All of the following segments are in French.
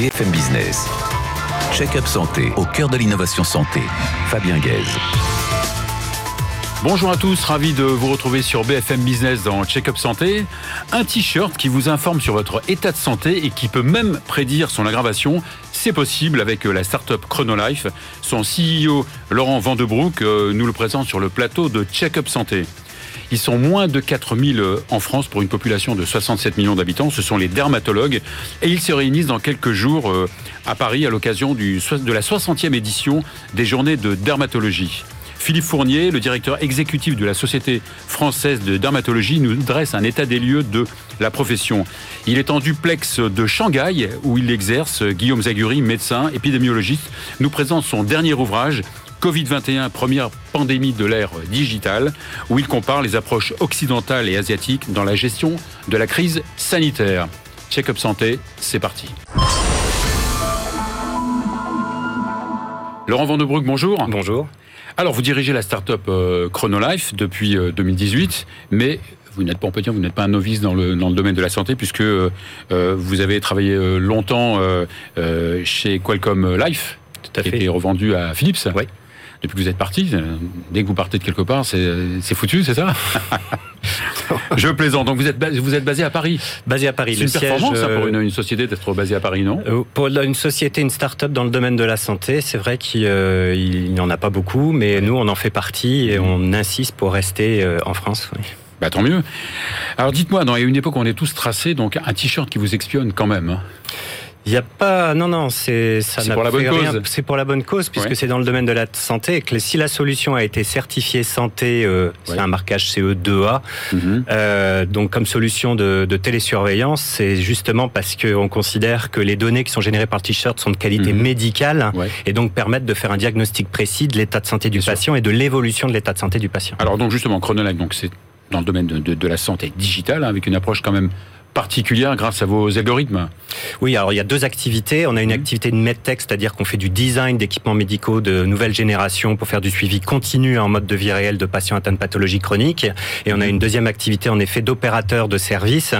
BFM Business. Check-up santé au cœur de l'innovation santé. Fabien Guèze. Bonjour à tous, ravi de vous retrouver sur BFM Business dans Check-up Santé. Un t-shirt qui vous informe sur votre état de santé et qui peut même prédire son aggravation. C'est possible avec la start-up Chronolife. Son CEO Laurent Vandebroek euh, nous le présente sur le plateau de Check-up Santé. Ils sont moins de 4000 euh, en France pour une population de 67 millions d'habitants. Ce sont les dermatologues. Et ils se réunissent dans quelques jours euh, à Paris à l'occasion de la 60e édition des journées de dermatologie. Philippe Fournier, le directeur exécutif de la Société française de dermatologie, nous dresse un état des lieux de la profession. Il est en duplex de Shanghai où il exerce. Guillaume Zaguri, médecin, épidémiologiste, nous présente son dernier ouvrage, Covid-21, première pandémie de l'ère digitale, où il compare les approches occidentales et asiatiques dans la gestion de la crise sanitaire. Check-up santé, c'est parti. Laurent Vandebroek, bonjour. Bonjour. Alors, vous dirigez la start-up euh, Chronolife depuis 2018, euh, mais vous n'êtes pas, on peut dire, vous n'êtes pas un novice dans le, dans le domaine de la santé, puisque euh, vous avez travaillé longtemps chez Qualcomm Life, Tout à qui fait. été revendu à Philips. Oui depuis que vous êtes parti. Euh, dès que vous partez de quelque part, c'est foutu, c'est ça Je plaisante. Donc vous êtes, vous êtes basé à Paris. Basé à Paris. C'est une performance ça, pour une, une société d'être basée à Paris, non? Euh, Pour une société, une start-up dans le domaine de la santé, c'est vrai qu'il euh, n'y en a pas beaucoup, mais nous, on en fait partie et on insiste pour rester euh, en France. Oui. Bah, tant mieux. Alors dites-moi, dans une époque où on est tous tracés, donc un t-shirt qui vous espionne quand même. Hein? Il n'y a pas, non, non, c'est ça pour la bonne rien. cause. C'est pour la bonne cause puisque Ouais. c'est dans le domaine de la santé et que si la solution a été certifiée santé, euh, c'est un marquage CE2A. Mhm. Euh, donc comme solution de, de télésurveillance, c'est justement parce qu'on considère que les données qui sont générées par le t-shirt sont de qualité Mhm. médicale Ouais. et donc permettent de faire un diagnostic précis de l'état de santé du Bien sûr. patient et de l'évolution de l'état de santé du patient. Alors donc justement, Chronolife, donc c'est dans le domaine de, de- de la santé digitale, hein, avec une approche quand même particulière grâce à vos algorithmes. Oui, alors il y a deux activités. On a une Mhm. activité de medtech, c'est-à-dire qu'on fait du design d'équipements médicaux de nouvelle génération pour faire du suivi continu en mode de vie réelle de patients atteints de pathologies chroniques. Et on a une deuxième activité en effet d'opérateur de service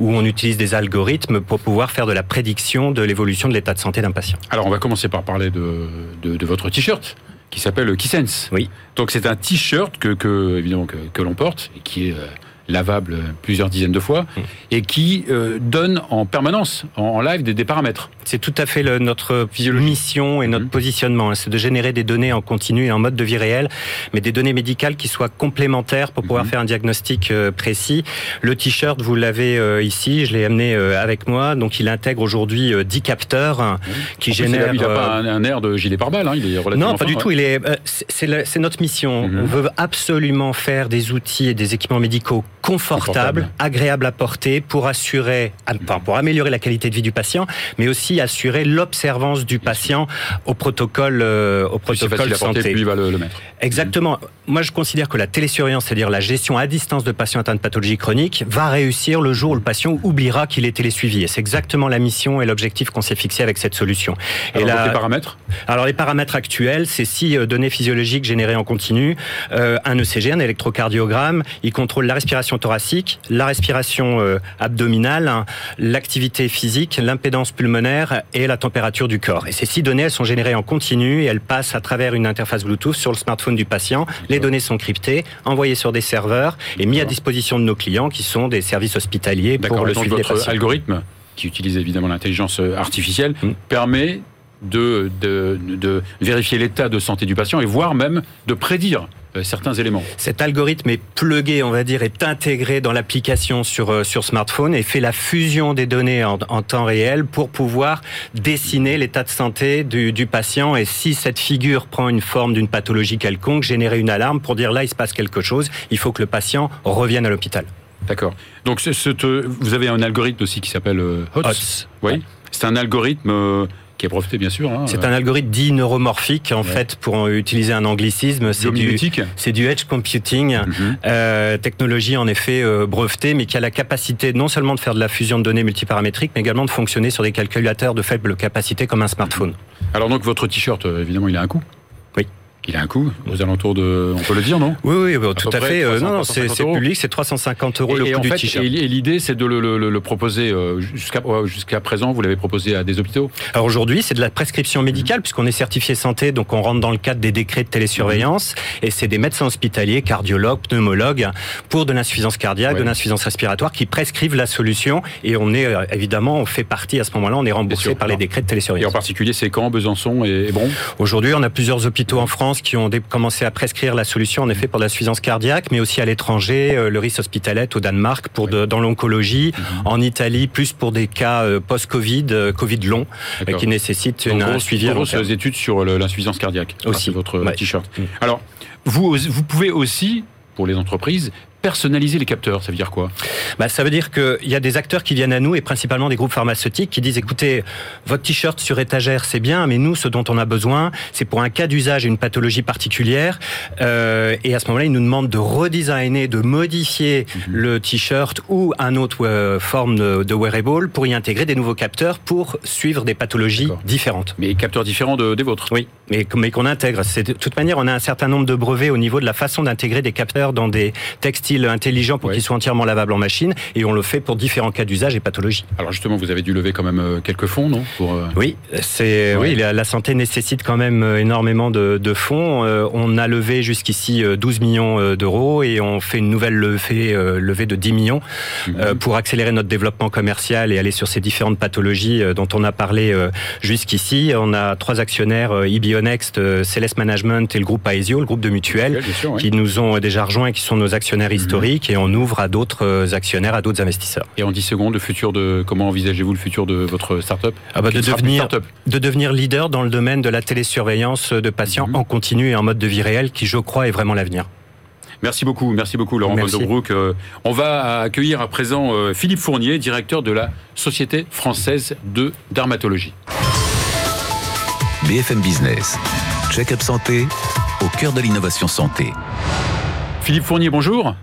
où on utilise des algorithmes pour pouvoir faire de la prédiction de l'évolution de l'état de santé d'un patient. Alors on va commencer par parler de, de, de votre t-shirt qui s'appelle Keysense. Oui. Donc c'est un t-shirt que, que évidemment que, que l'on porte et qui est euh, lavable plusieurs dizaines de fois Mm. et qui euh, donne en permanence en, en live des, des paramètres. C'est tout à fait le- notre mission et notre Mhm. positionnement. hein. C'est de générer des données en continu et en mode de vie réelle, mais des données médicales qui soient complémentaires pour pouvoir Mhm. faire un diagnostic euh, précis. Le t-shirt, vous l'avez euh, ici, je l'ai amené avec moi. Donc, il intègre aujourd'hui euh, 10 capteurs hein, qui En plus, génèrent. il n'a pas un, un air de gilet pare-balles, hein, il est relativement non, pas fin, du ouais. tout. Il est, c'est c'est le- c'est notre mission. On veut absolument faire des outils et des équipements médicaux Confortables. agréables à porter, pour assurer, enfin, pour améliorer la qualité de vie du patient, mais aussi assurer l'observance du patient au protocole, euh, au protocole à porter, santé. plus il va le, le mettre. Exactement. Moi, je considère que la télésurveillance, c'est-à-dire la gestion à distance de patients atteints de pathologie chronique, va réussir le jour où le patient oubliera qu'il est télésuivi. Et c'est exactement la mission et l'objectif qu'on s'est fixé avec cette solution. Alors, et la- les paramètres alors les paramètres actuels, c'est six euh, données physiologiques générées en continu, euh, un ECG, un électrocardiogramme, il contrôle la respiration thoracique, la respiration euh, abdominale, hein, l'activité physique, l'impédance pulmonaire et la température du corps. Et ces six données, elles sont générées en continu et elles passent à travers une interface Bluetooth sur le smartphone du patient. Les données sont cryptées, envoyées sur des serveurs et mises à disposition de nos clients qui sont des services hospitaliers pour D'accord, le suivi des patients. algorithme, qui utilise évidemment l'intelligence euh, artificielle, Mm. permet de, de, de vérifier l'état de santé du patient et voire même de prédire euh, certains éléments. Cet algorithme est plugué, on va dire, est intégré dans l'application sur, euh, sur smartphone et fait la fusion des données en, en temps réel pour pouvoir dessiner l'état de santé du, du patient et si cette figure prend une forme d'une pathologie quelconque, générer une alarme pour dire là il se passe quelque chose, il faut que le patient revienne à l'hôpital. D'accord. Donc ce- ce te- vous avez un algorithme aussi qui s'appelle euh, HOTS. Oui. C'est un algorithme euh, qui est breveté bien sûr. hein, C'est euh, un algorithme dit neuromorphique, en Ouais. fait, pour utiliser un anglicisme, c'est du, c'est du edge computing. Mhm. Euh, technologie en effet euh, brevetée, mais qui a la capacité non seulement de faire de la fusion de données multiparamétriques, mais également de fonctionner sur des calculateurs de faible capacité comme un smartphone. Alors donc votre t-shirt, évidemment, il a un coût. Il a un coût aux alentours de, on peut le dire, non? Oui, oui, bah, tout à fait. Euh, 300, non, non, c'est 350 c'est euros. public, c'est 350 euros le et, coût en du fait, t-shirt. et l'idée, c'est de le, le- le- le proposer euh, jusqu'à présent. Vous l'avez proposé à des hôpitaux? Alors aujourd'hui, c'est de la prescription médicale puisqu'on est certifié santé, donc on rentre dans le cadre des décrets de télésurveillance et c'est des médecins hospitaliers, cardiologues, pneumologues pour de l'insuffisance cardiaque, Ouais. de l'insuffisance respiratoire qui prescrivent la solution et on est euh, évidemment, on fait partie à ce moment-là, on est remboursé par les décrets de Et en télésurveillance. particulier, c'est Caen, Besançon et Hébron. Aujourd'hui, on a plusieurs hôpitaux en France qui ont commencé à prescrire la solution en effet pour l'insuffisance cardiaque, mais aussi à l'étranger, euh, le RIS Hospitalet au Danemark pour de- dans l'oncologie, en Italie plus pour des cas euh, post-Covid, euh, Covid long, qui nécessitent une, un grosse- suivi études sur l'insuffisance cardiaque. Aussi. votre Ouais. t-shirt. Mm. Alors, vous, vous pouvez aussi, pour les entreprises, personnaliser les capteurs. Ça veut dire quoi? Bah, ça veut dire qu'il y a des acteurs qui viennent à nous et principalement des groupes pharmaceutiques qui disent écoutez, votre t-shirt sur étagère c'est bien, mais nous ce dont on a besoin, c'est pour un cas d'usage et une pathologie particulière. Euh, et à ce moment-là, ils nous demandent de redesigner, de modifier Mhm. le t-shirt ou un autre euh, forme de, de wearable pour y intégrer des nouveaux capteurs pour suivre des pathologies différentes. Mais capteurs différents de- des vôtres? Oui, mais, mais qu'on intègre. De toute manière, on a un certain nombre de brevets au niveau de la façon d'intégrer des capteurs dans des textiles intelligents pour Ouais. qu'ils soient entièrement lavables en machine, et on le fait pour différents cas d'usage et pathologies. Alors justement, vous avez dû lever quand même euh, quelques fonds, non pour, euh, Oui, c'est Ouais. oui, la, la santé nécessite quand même euh, énormément de, de fonds. Euh, on a levé jusqu'ici euh, 12 millions d'euros et on fait une nouvelle levée, euh, levée de 10 millions Mhm. euh, pour accélérer notre développement commercial et aller sur ces différentes pathologies dont on a parlé jusqu'ici. On a trois actionnaires, eBionext, euh, Celeste Management et le groupe Aesio, le groupe de mutuelles, sûr, qui nous ont déjà rejoints et qui sont nos actionnaires Historiques et on ouvre à d'autres euh, actionnaires, à d'autres investisseurs. Et en 10 secondes, le futur de comment envisagez-vous le futur de votre start-up? Ah bah, de devenir start-up? de devenir leader dans le domaine de la télésurveillance de patients Mhm. en continu et en mode de vie réel, qui je crois est vraiment l'avenir. Merci beaucoup, merci beaucoup Laurent Merci. Vanderbroek. Euh, on va accueillir à présent euh, Philippe Fournier, directeur de la Société française de dermatologie. BFM Business. Check-up santé au cœur de l'innovation santé. Philippe Fournier, bonjour.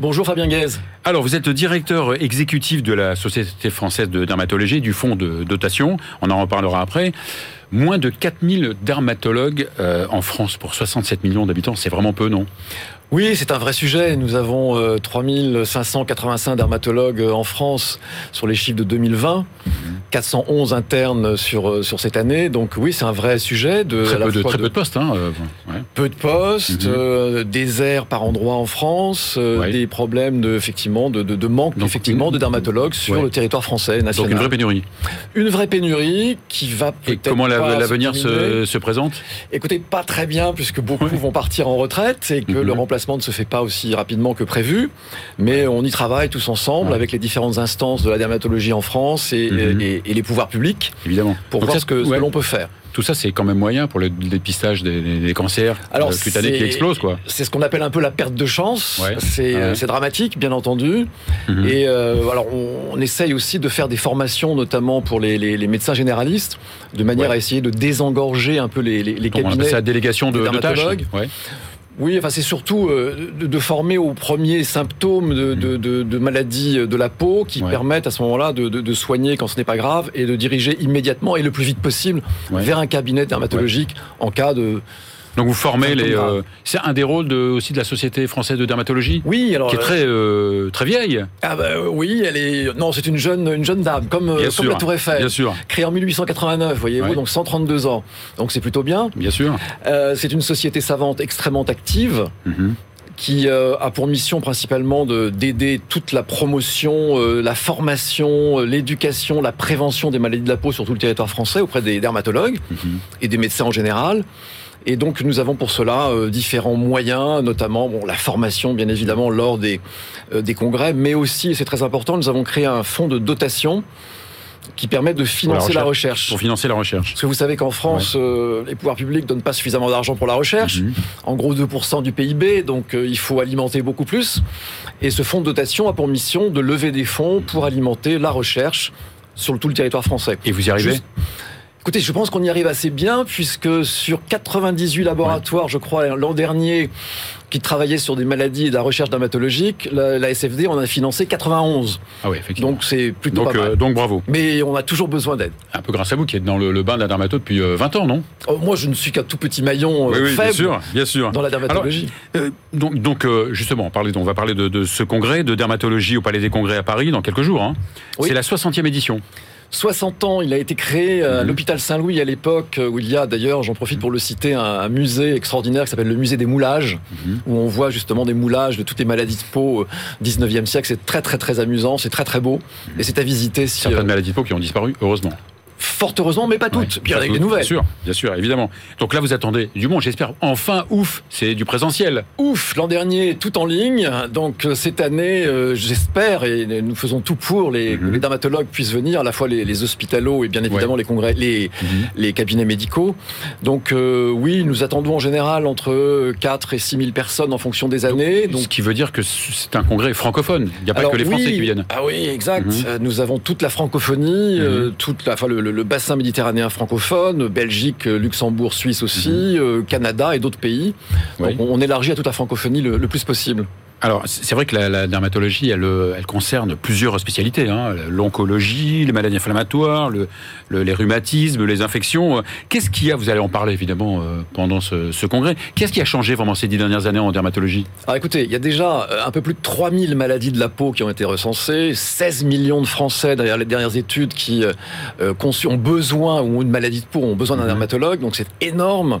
Bonjour Fabien Guez. Alors, vous êtes directeur exécutif de la Société française de dermatologie, du fonds de dotation. On en reparlera après. Moins de 4000 dermatologues euh, en France pour 67 millions d'habitants, c'est vraiment peu, non? Oui, c'est un vrai sujet. Nous avons euh, 3585 dermatologues euh, en France sur les chiffres de 2020, 411 internes sur, euh, sur cette année. Donc oui, c'est un vrai sujet. De, Très, peu de, très de- peu de postes. Hein, euh, ouais. peu de postes, Mhm. euh, déserts par endroits en France, euh, Ouais. des problèmes de, effectivement, de, de, de manque Donc, effectivement, de dermatologues sur ouais. le territoire français Donc national. une vraie pénurie. Une vraie pénurie qui va Et peut-être comment la- pas l'avenir se, se présente? Écoutez, pas très bien, puisque beaucoup vont partir en retraite et que Mhm. le remplacement ne se fait pas aussi rapidement que prévu. Mais on y travaille tous ensemble Ouais. avec les différentes instances de la dermatologie en France et, Mhm. et- et les pouvoirs publics Évidemment. pour Donc voir ça, ce que, l'on peut faire. Tout ça, c'est quand même moyen pour le dépistage des, cancers Alors, euh, cutanés qui c'est- explosent, quoi. C'est ce qu'on appelle un peu la perte de chance. Ouais. C'est Ouais. dramatique, bien entendu. Mhm. Et euh, alors, on, on essaye aussi de faire des formations, notamment pour les, les- les médecins généralistes, de manière Ouais. à essayer de désengorger un peu les, les- Donc, on appelle cabinets. ça la délégation de, des de tâches. Oui, enfin c'est surtout euh, de, de former aux premiers symptômes de, de, de- de maladies de la peau qui. Ouais. permettent à ce moment-là de, de- de soigner quand ce n'est pas grave et de diriger immédiatement et le plus vite possible Ouais. vers un cabinet dermatologique en cas de. Donc vous formez les. euh, c'est un des rôles de, aussi de la Société française de dermatologie, Oui, alors. qui est très euh, très vieille, Ah bah, euh, oui, elle est. Non, c'est une jeune, une jeune dame, comme, euh, Bien comme sûr, la Tour Eiffel. bien sûr, Créée en 1889, voyez-vous, Ouais. donc 132 ans. Donc c'est plutôt bien. bien sûr. Euh, c'est une société savante extrêmement active. Mhm. qui euh, a pour mission principalement de d'aider toute la promotion, euh, la formation, euh, l'éducation, la prévention des maladies de la peau sur tout le territoire français auprès des dermatologues Mhm. et des médecins en général. Et donc nous avons pour cela euh, différents moyens, notamment bon, la formation bien évidemment lors des, euh, des congrès, mais aussi, et c'est très important, nous avons créé un fonds de dotation qui permet de financer la recherche. Pour financer la recherche. Parce que vous savez qu'en France, euh, les pouvoirs publics donnent pas suffisamment d'argent pour la recherche. Mhm. En gros, 2% du PIB, donc euh, il faut alimenter beaucoup plus. Et ce fonds de dotation a pour mission de lever des fonds pour alimenter la recherche sur tout le territoire français. Et vous y arrivez Juste- Écoutez, je pense qu'on y arrive assez bien, puisque sur 98 laboratoires, je crois, l'an dernier, qui travaillaient sur des maladies et de la recherche dermatologique, la, la SFD en a financé 91. Ah oui, effectivement. Donc c'est plutôt Donc, pas euh, mal. donc bravo. Mais on a toujours besoin d'aide. Un peu grâce à vous qui êtes dans le, le bain de la dermato depuis euh, 20 ans, non? Oh, moi, je ne suis qu'un tout petit maillon euh, faible sûr, bien sûr. dans la dermatologie. Euh, donc, donc euh, justement, on, parlait- on va parler de, de ce congrès de dermatologie au Palais des Congrès à Paris dans quelques jours. hein. Oui. C'est la 60e édition. 60 ans, il a été créé euh, à Mhm. l'hôpital Saint-Louis à l'époque euh, où il y a d'ailleurs, j'en profite pour le citer, un, musée extraordinaire qui s'appelle le musée des moulages, Mhm. où on voit justement des moulages de toutes les maladies de peau euh, 19e siècle. C'est très très très amusant, c'est très très beau et c'est à visiter si, Certaines euh, maladies de peau qui ont disparu, heureusement. Fort heureusement, mais pas toutes. Ouais, Puis il y en a surtout- des nouvelles. Bien sûr, bien sûr, évidemment. Donc là, vous attendez du monde, j'espère. Enfin, ouf, c'est du présentiel. Ouf, l'an dernier, tout en ligne. Donc euh, cette année, euh, j'espère, et nous faisons tout pour les, Mhm. que les dermatologues puissent venir, à la fois les, les hospitalos et bien évidemment les congrès, les, les cabinets médicaux. Donc euh, oui, nous attendons en général entre 4 et 6 000 personnes en fonction des années. Donc, Donc ce qui veut dire que c'est un congrès francophone. Il n'y a pas que les Français oui, qui viennent. Ah oui, exact. Mhm. Nous avons toute la francophonie, euh, toute la, enfin, le, le- le bassin méditerranéen francophone, Belgique, euh, Luxembourg, Suisse aussi, euh, Canada et d'autres pays. Mhm. Oui. Donc on on élargit à toute la francophonie le- le plus possible. Alors, c'est vrai que la, la dermatologie, elle, euh, elle concerne plusieurs spécialités. Hein. L'oncologie, les maladies inflammatoires, le, le- les rhumatismes, les infections. Euh, Qu'est-ce qu'il y a Vous allez en parler évidemment euh, pendant ce, ce congrès. Qu'est-ce qui a changé vraiment ces dix dernières années en dermatologie? Alors écoutez, il y a déjà un peu plus de 3000 maladies de la peau qui ont été recensées, 16 millions de Français derrière les dernières études qui euh, ont besoin ou ont une maladie de peau ont besoin d'un Mhm. dermatologue, donc c'est énorme.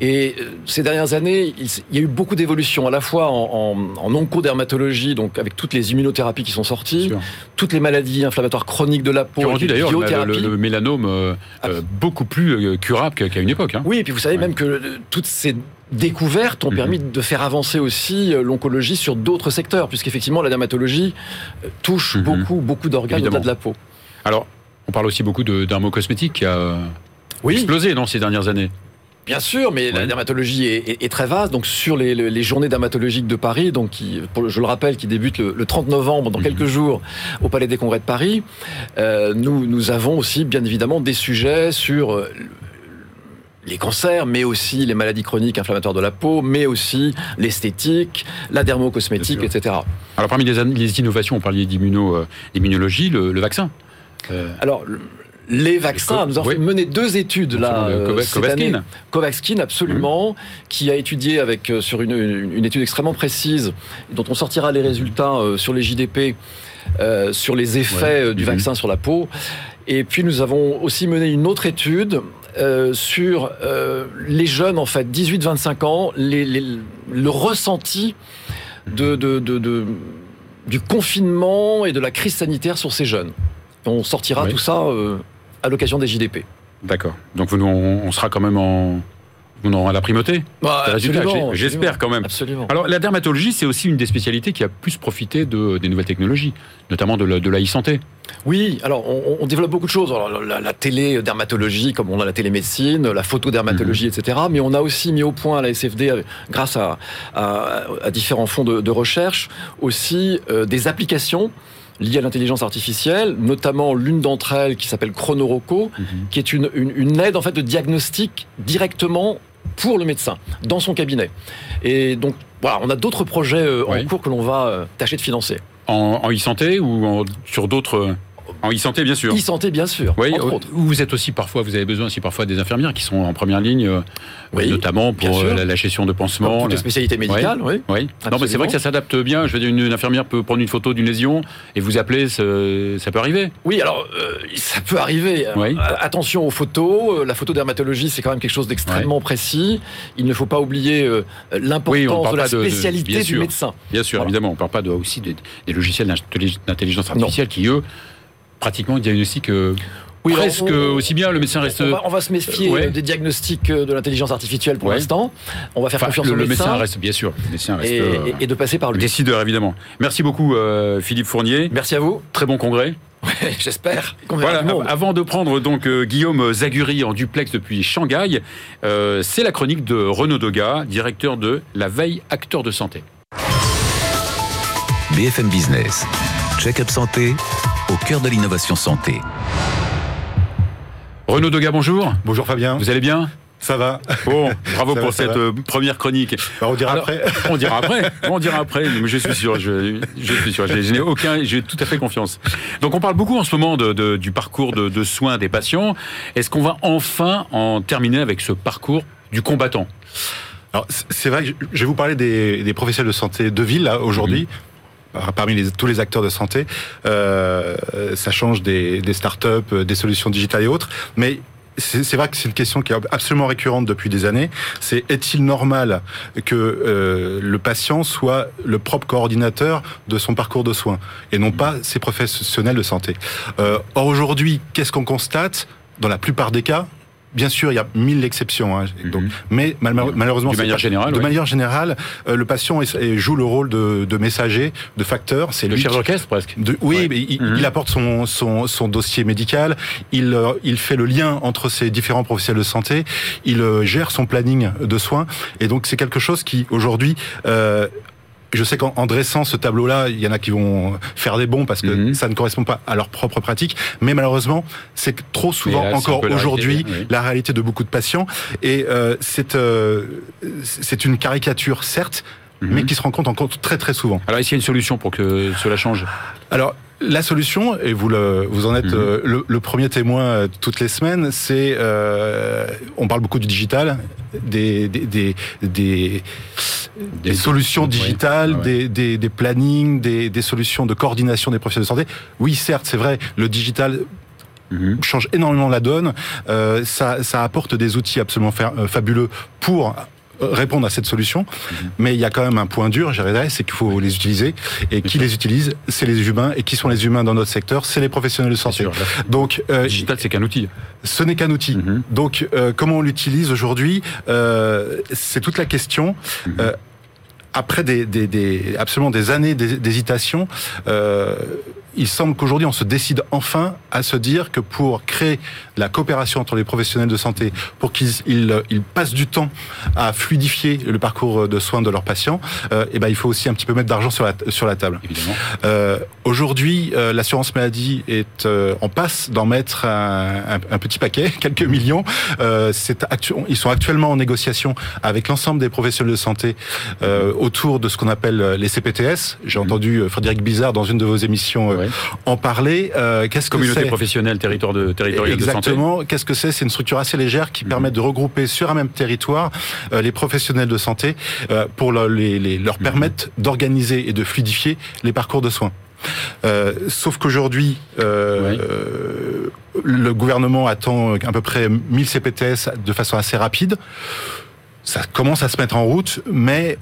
Et euh, ces dernières années, il, y a eu beaucoup d'évolutions, à la fois en, en, en oncodermatologie, donc avec toutes les immunothérapies qui sont sorties, toutes les maladies inflammatoires chroniques de la peau, Qui d'ailleurs le, mélanome euh, euh, beaucoup plus euh, curable qu'à une époque. Hein. Oui, et puis vous savez Ouais. même que euh, toutes ces découvertes ont Mhm. permis de faire avancer aussi l'oncologie sur d'autres secteurs, puisqu'effectivement la dermatologie touche Mhm. beaucoup, beaucoup d'organes au-delà de la peau. Alors, on parle aussi beaucoup de dermocosmétique qui a Oui, explosé dans ces dernières années. Bien sûr, mais la dermatologie est, est- est très vaste. Donc sur les, les- les journées dermatologiques de Paris, donc qui, pour le- je le rappelle, qui débutent le, le 30 novembre, dans Mhm. quelques jours, au Palais des Congrès de Paris, euh, nous, nous avons aussi bien évidemment des sujets sur euh, les cancers, mais aussi les maladies chroniques inflammatoires de la peau, mais aussi l'esthétique, la dermocosmétique, etc. Alors, parmi les, innovations, on parlait d'immuno, euh, d'immunologie, le, le vaccin. Euh, Alors, les vaccins, nous avons oui. mené deux études là, euh, cette année. Covaxin, absolument, qui a étudié avec euh, sur une, une- une étude extrêmement précise, dont on sortira les résultats euh, sur les JDP, euh, sur les effets Ouais. du Mhm. vaccin sur la peau. Et puis nous avons aussi mené une autre étude euh, sur euh, les jeunes, en fait, 18-25 ans, les- les- le ressenti de, de- de- de- du confinement et de la crise sanitaire sur ces jeunes. On sortira Oui. tout ça euh, à l'occasion des JDP. D'accord. Donc, on, on sera quand même en, on aura la primauté. Bah, J'espère quand même. Absolument. Alors, la dermatologie, c'est aussi une des spécialités qui a plus profité de, des nouvelles technologies, notamment de la, de la e-santé. Oui, alors on, on développe beaucoup de choses. Alors, la, la télé dermatologie, comme on a la télémédecine, la photodermatologie, etc. Mais on a aussi mis au point à la SFD, grâce à, à- à différents fonds de, de recherche, aussi euh, des applications liées à l'intelligence artificielle, notamment l'une d'entre elles qui s'appelle Chronoroco, qui est une, une- une aide en fait de diagnostic directement pour le médecin dans son cabinet. Et donc voilà, on a d'autres projets euh, Oui. en cours que l'on va euh, tâcher de financer. En, e-santé ou en- sur d'autres. En e-santé, bien sûr. E-santé, bien sûr, Oui, euh, vous êtes aussi parfois, vous avez besoin aussi parfois des infirmières qui sont en première ligne, euh, Oui, notamment pour euh, la, la gestion de pansements. toutes les la- spécialités médicales, oui. Oui. Non, mais c'est vrai que ça s'adapte bien. Je veux dire, une, une infirmière peut prendre une photo d'une lésion et vous appeler, ça, ça peut arriver. Oui, alors euh, ça peut arriver. Oui. Attention aux photos. La photodermatologie, c'est quand même quelque chose d'extrêmement précis. Il ne faut pas oublier euh, l'importance de la pas de- de- spécialité du sûr. médecin. Bien sûr, Voilà. évidemment. On ne parle pas de, aussi des, des logiciels d'intelli- d'intelligence artificielle qui, eux, pratiquement diagnostiquent. euh, oui, presque aussi bien. Le médecin reste. On va, se méfier des diagnostics de l'intelligence artificielle pour l'instant. On va faire confiance le, au médecin. Le médecin reste, bien sûr. Le médecin reste, et, de passer par lui. Décideur, évidemment. Merci beaucoup, Philippe Fournier. Merci à vous. Très bon congrès. J'espère. Voilà, avant de prendre donc euh, Guillaume Zaguri en duplex depuis Shanghai, euh, c'est la chronique de Renaud Doga, directeur de La Veille Acteur de Santé. BFM Business, check-up santé, au cœur de l'innovation santé. Renaud Doga, bonjour. Bonjour Fabien. Vous allez bien? Ça va. Bon, bravo pour cette euh, première chronique. Bah, on dira après. On dira après. On dira après. Mais je suis sûr. Je, suis sûr. Je, n'ai aucun. J'ai tout à fait confiance. Donc, on parle beaucoup en ce moment de, du parcours de, soins des patients. Est-ce qu'on va enfin en terminer avec ce parcours du combattant? Alors, c'est vrai. Que je vais vous parler des, professionnels de santé de ville là aujourd'hui. Parmi les, tous les acteurs de santé. Euh, ça change des, startups, des solutions digitales et autres. Mais c'est vrai que c'est une question qui est absolument récurrente depuis des années. C'est est-il normal que euh, le patient soit le propre coordinateur de son parcours de soins et non pas ses professionnels de santé? Euh, Or aujourd'hui, qu'est-ce qu'on constate? Dans la plupart des cas Bien sûr, il y a mille exceptions, hein, donc, mhm. mais malheureusement, de manière générale, de manière générale, euh, le patient joue le rôle de, de messager, de facteur. C'est le chef d'orchestre presque. oui, mais mhm. il, apporte son, son, son, dossier médical, il, euh, il fait le lien entre ces différents professionnels de santé, il euh, gère son planning de soins, et donc c'est quelque chose qui aujourd'hui euh, je sais qu'en dressant ce tableau-là, il y en a qui vont faire des bons parce que mhm. ça ne correspond pas à leur propre pratique. Mais malheureusement, c'est trop souvent encore aujourd'hui la, réalité de beaucoup de patients. Et euh, c'est euh, c'est une caricature, certes, mhm. mais qui se rend compte encore très très souvent. Alors, est-ce qu'il y a une solution pour que cela change? Alors, la solution, et vous, le, vous en êtes mhm. euh, le, premier témoin euh, toutes les semaines, c'est euh, on parle beaucoup du digital, des des, des, des, solutions digitales, Des, des, plannings, des, solutions de coordination des professionnels de santé. Oui, certes, c'est vrai, le digital mhm. change énormément la donne. ça, ça apporte des outils absolument fabuleux pour répondre à cette solution. Mhm. Mais il y a quand même un point dur, dirais, c'est qu'il faut les utiliser. Et qui les utilise C'est les humains. Et qui sont les humains dans notre secteur C'est les professionnels de santé. Donc, euh, digital, c'est qu'un outil. Ce n'est qu'un outil. Mhm. Donc, euh, comment on l'utilise aujourd'hui euh, C'est toute la question. Mhm. Euh, après des, des, des, absolument des années d'hésitation, euh, il semble qu'aujourd'hui on se décide enfin à se dire que pour créer la coopération entre les professionnels de santé, pour qu'ils ils, passent du temps à fluidifier le parcours de soins de leurs patients, euh, et eh ben il faut aussi un petit peu mettre d'argent sur la, sur la table. Euh, aujourd'hui, euh, l'assurance maladie est euh, en passe d'en mettre un, un, petit paquet, quelques millions. Euh, ils sont actuellement en négociation avec l'ensemble des professionnels de santé autour de ce qu'on appelle les CPTS. J'ai mmh. entendu Frédéric Bizarre dans une de vos émissions en parler. Euh, qu'est-ce que Communauté professionnelle, territoire de, territorial Exactement. Qu'est-ce que c'est? C'est une structure assez légère qui mhm. permet de regrouper sur un même territoire euh, les professionnels de santé euh, pour leur mhm. permettre d'organiser et de fluidifier les parcours de soins. sauf qu'aujourd'hui, le gouvernement attend à peu près 1000 CPTS de façon assez rapide. Ça commence à se mettre en route, mais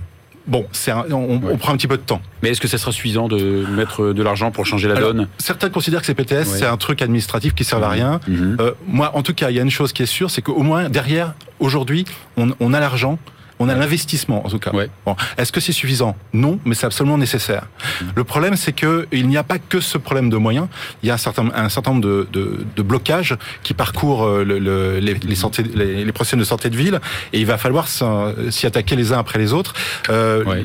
Bon, on, prend un petit peu de temps. Mais est-ce que ça sera suffisant de mettre de l'argent pour changer la donne? Certains considèrent que ces PTS, c'est un truc administratif qui sert à rien. Mhm. Euh, moi, en tout cas, il y a une chose qui est sûre, c'est qu'au moins, derrière, aujourd'hui, on a l'argent on a l'investissement, en tout cas. Bon. Est-ce que c'est suffisant? Non, mais c'est absolument nécessaire. Mmh. Le problème, c'est que il n'y a pas que ce problème de moyens. Il y a un certain, un certain nombre de, de, de blocages qui parcourent euh, le, le, les, les, santé, les, les processus de santé de ville, et il va falloir s'y attaquer les uns après les autres. Euh,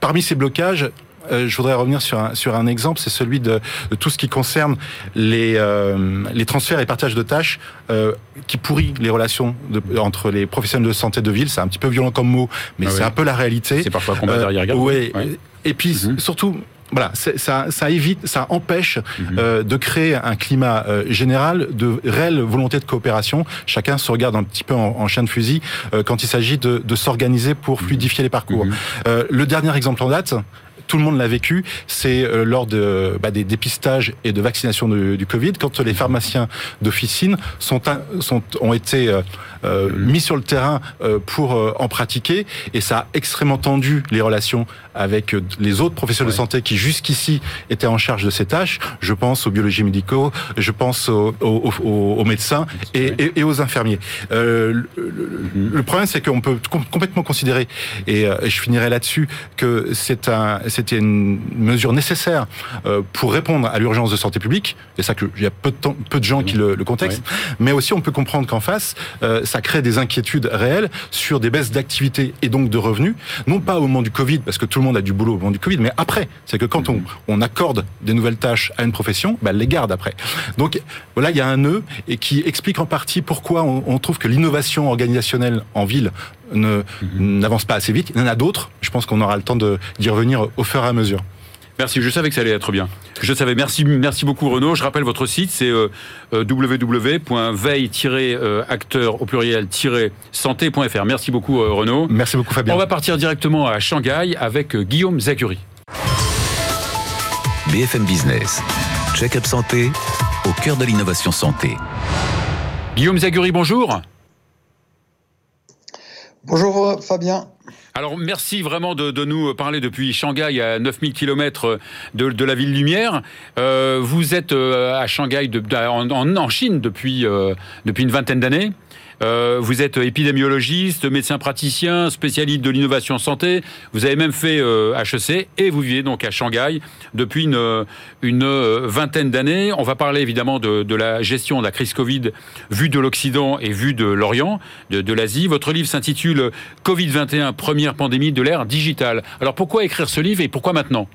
Parmi ces blocages, je voudrais revenir sur un, sur un exemple, c'est celui de, tout ce qui concerne les, euh, les transferts et partages de tâches euh, qui pourrit les relations de, entre les professionnels de santé de ville. C'est un petit peu violent comme mot, mais ah c'est un peu la réalité. C'est parfois combat derrière ouais. Et puis mhm. surtout, voilà, ça, ça évite, ça empêche mhm. de créer un climat général de réelle volonté de coopération. Chacun se regarde un petit peu en, en chien de fusil quand il s'agit de, de s'organiser pour mhm. fluidifier les parcours. le dernier exemple en date, tout le monde l'a vécu, c'est lors de, bah, des dépistages et de vaccination du Covid, quand les pharmaciens d'officine ont été mis sur le terrain pour en pratiquer, et ça a extrêmement tendu les relations avec les autres professionnels de santé qui jusqu'ici étaient en charge de ces tâches. Je pense aux biologies médicaux, je pense aux, aux, médecins et, aux infirmiers. Euh, le, problème, c'est qu'on peut complètement considérer, et, euh, je finirai là-dessus, que c'est un, c'était une mesure nécessaire euh, pour répondre à l'urgence de santé publique. Et ça, il y a peu de, temps, peu de gens qui le, le contextent. Mais aussi, on peut comprendre qu'en face, ça crée des inquiétudes réelles sur des baisses d'activité et donc de revenus, non pas au moment du Covid, parce que tout le monde a du boulot au moment du Covid, mais après. C'est que quand on, on accorde des nouvelles tâches à une profession, bah, elle les garde après. Donc voilà, il y a un nœud et qui explique en partie pourquoi on, trouve que l'innovation organisationnelle en ville mhm. n'avance pas assez vite. Il y en a d'autres. Je pense qu'on aura le temps d'y revenir au fur et à mesure. Merci, je savais que ça allait être bien. Je savais. Merci, merci beaucoup Renaud. Je rappelle votre site, c'est euh, euh www.veille-acteur au pluriel-santé.fr. Merci beaucoup euh, Renaud. Merci beaucoup Fabien. On va partir directement à Shanghai avec Guillaume Zachary. BFM Business, check-up santé au cœur de l'innovation santé. Guillaume Zaguri, bonjour. Bonjour Fabien. Alors merci vraiment de, nous parler depuis Shanghai à 9000 km de, la ville lumière. Euh, vous êtes euh, à Shanghai en, Chine euh, depuis une vingtaine d'années. Euh, vous êtes épidémiologiste, médecin praticien, spécialiste de l'innovation santé. Vous avez même fait HEC euh, et vous vivez donc à Shanghai depuis une, une vingtaine d'années. On va parler évidemment de, la gestion de la crise Covid vue de l'Occident et vue de l'Orient, de, l'Asie. Votre livre s'intitule Covid-21, première pandémie de l'ère digitale. Alors pourquoi écrire ce livre et pourquoi maintenant?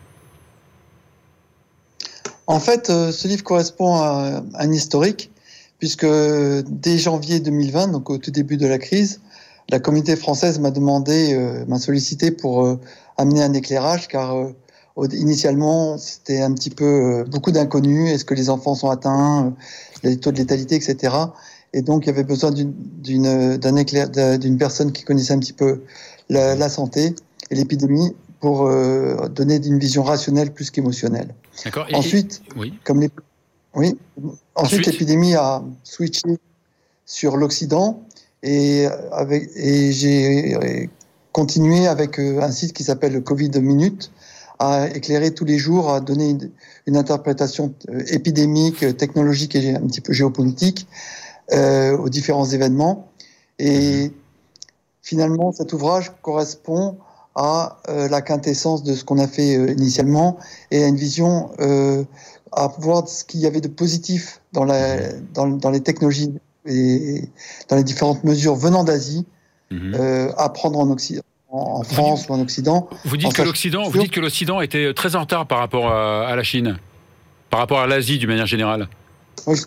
En fait, euh, ce livre correspond à un historique puisque dès janvier 2020, donc au tout début de la crise, la communauté française m'a demandé, euh, m'a sollicité pour euh, amener un éclairage, car euh, initialement c'était un petit peu beaucoup d'inconnus. Est-ce que les enfants sont atteints, les taux de létalité, etc. Et donc il y avait besoin d'une d'un éclair d'une personne qui connaissait un petit peu la, santé et l'épidémie pour donner une vision rationnelle plus qu'émotionnelle. Ensuite, oui. comme les oui. Ensuite, l'épidémie a switché sur l'Occident et, avec, et j'ai continué avec euh, un site qui s'appelle Covid Minute à éclairer tous les jours, à donner une, interprétation euh, épidémique, technologique et un petit peu géopolitique euh, aux différents événements. Et finalement, cet ouvrage correspond à euh, la quintessence de ce qu'on a fait initialement et à une vision à voir ce qu'il y avait de positif dans, la, dans, dans, les technologies et dans les différentes mesures venant d'Asie mhm. euh, à prendre en Occident en France ou en Occident. Vous dites, que l'Occident, vous dites que l'Occident était très en retard par rapport à, la Chine, par rapport à l'Asie d'une manière générale. Oui,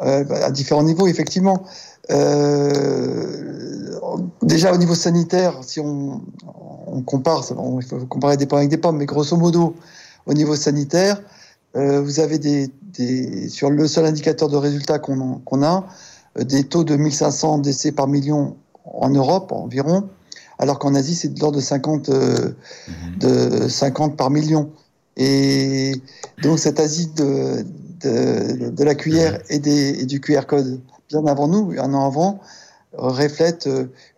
euh, bah, à différents niveaux, effectivement. Euh, déjà au niveau sanitaire, si on, on compare, il faut comparer des pommes avec des pommes, mais grosso modo, au niveau sanitaire, euh, vous avez des, des, sur le seul indicateur de résultat qu'on a, euh, des taux de 1500 décès par million en Europe environ, alors qu'en Asie c'est de l'ordre de 50, euh, de 50 par million. Et donc cette Asie de, de, de la cuillère et, des, et, du QR code bien avant nous, un an avant, reflète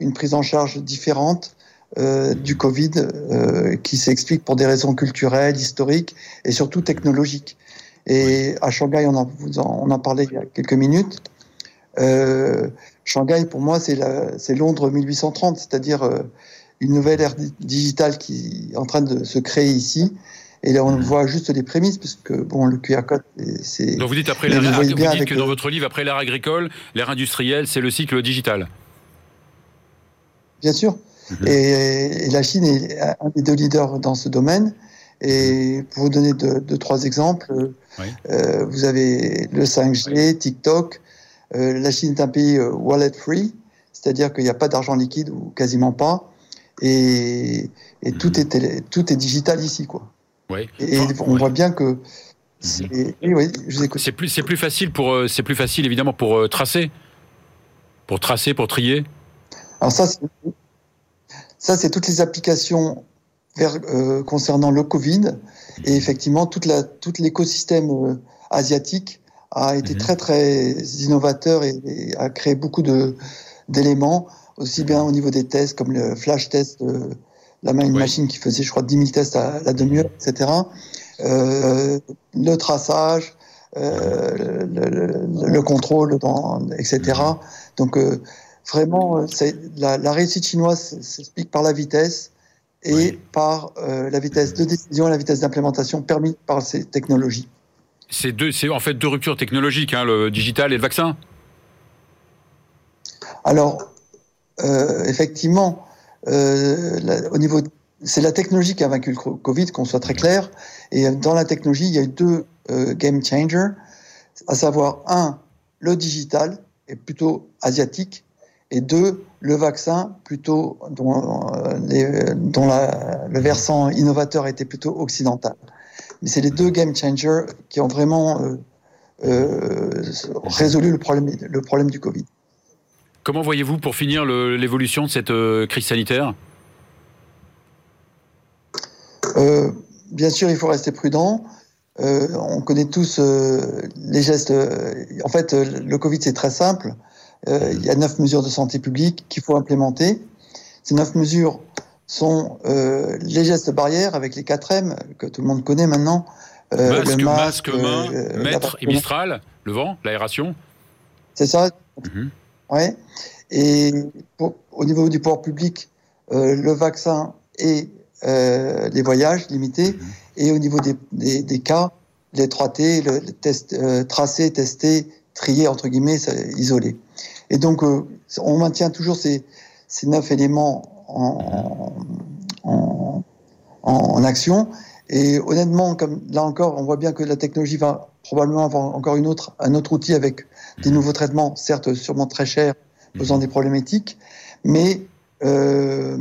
une prise en charge différente euh, du Covid euh, qui s'explique pour des raisons culturelles, historiques et surtout technologiques. Et à Shanghai, on en, on en parlait il y a quelques minutes. Euh, Shanghai, pour moi, c'est Londres 1830, c'est-à-dire euh, une nouvelle ère digitale qui est en train de se créer ici. Et là, on voit juste les prémices, puisque bon, le QR code, c'est. Donc vous dites après l'ère, vous dites que dans votre livre, après l'ère agricole, l'ère industrielle, c'est le cycle digital. Bien sûr. Mhm. Et, la Chine est un des deux leaders dans ce domaine. Et pour vous donner deux, trois exemples, euh, vous avez le 5G, TikTok. Euh, la Chine est un pays euh, wallet free, c'est-à-dire qu'il n'y a pas d'argent liquide ou quasiment pas. Et, mhm. tout, est tout est digital ici, quoi. Et on voit bien que c'est mhm. plus plus facile pour c'est plus facile évidemment pour tracer, pour tracer, pour trier. Alors ça, ça, c'est toutes les applications vers, concernant le Covid. Et effectivement, toute la, tout l'écosystème asiatique a été mhm. très très innovateur et, a créé beaucoup de d'éléments, aussi bien au niveau des tests comme le flash test, la main machine qui faisait je crois 10 000 tests à la demi-heure, etc. Euh, le traçage, euh, le, le, contrôle, dans, etc. Donc euh, vraiment, la, la réussite chinoise s'explique par la vitesse et par la vitesse de décision et la vitesse d'implémentation permise par ces technologies. C'est deux, c'est en fait deux ruptures technologiques, hein, le digital et le vaccin? Alors, effectivement, euh, au niveau, c'est la technologie qui a vaincu le Covid, qu'on soit très clair. Et dans la technologie, il y a eu deux euh, game changers, à savoir un, le digital est plutôt asiatique, et deux, le vaccin plutôt dont, le versant innovateur était plutôt occidental. Mais c'est les deux game changers qui ont vraiment euh, euh, résolu le problème du Covid. Comment voyez-vous, pour finir, l'évolution de cette euh, crise sanitaire? Bien sûr, il faut rester prudent. on connaît tous les gestes. en fait, le Covid, c'est très simple. il y a neuf mesures de santé publique qu'il faut implémenter. Ces neuf mesures sont euh, les gestes barrières avec les 4 M que tout le monde connaît maintenant. Euh, masque, le masque, main, euh, mètre et mistral, le vent, l'aération. C'est ça. Mhm. Ouais. Et au niveau du pouvoir public, le vaccin et les voyages limités. Mhm. Et au niveau des, des, cas, les 3T, le, test, tracé, testé, trié, entre guillemets, isolé. Et donc, on maintient toujours ces, ces neuf éléments en, en, action. Et honnêtement, comme là encore, on voit bien que la technologie va probablement avoir encore une autre, un autre outil avec des nouveaux traitements, certes sûrement très chers, posant des problématiques, mais euh,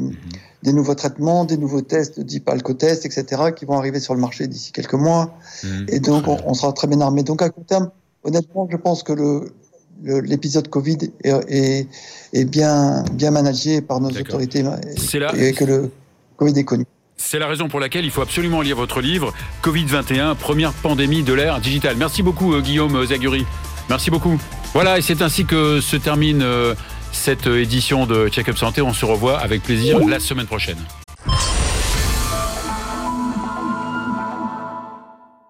des nouveaux traitements, des nouveaux tests, type alcotest, etc., qui vont arriver sur le marché d'ici quelques mois. Et donc, on, on, sera très bien armé. Donc, à court terme, honnêtement, je pense que le, l'épisode Covid est, est, bien, bien managé par nos autorités et que le Covid est connu. C'est la raison pour laquelle il faut absolument lire votre livre Covid-21, première pandémie de l'ère digitale. Merci beaucoup euh, Guillaume Zaguri. Merci beaucoup. Voilà, et c'est ainsi que se termine euh, cette édition de Check-up Santé. On se revoit avec plaisir la semaine prochaine.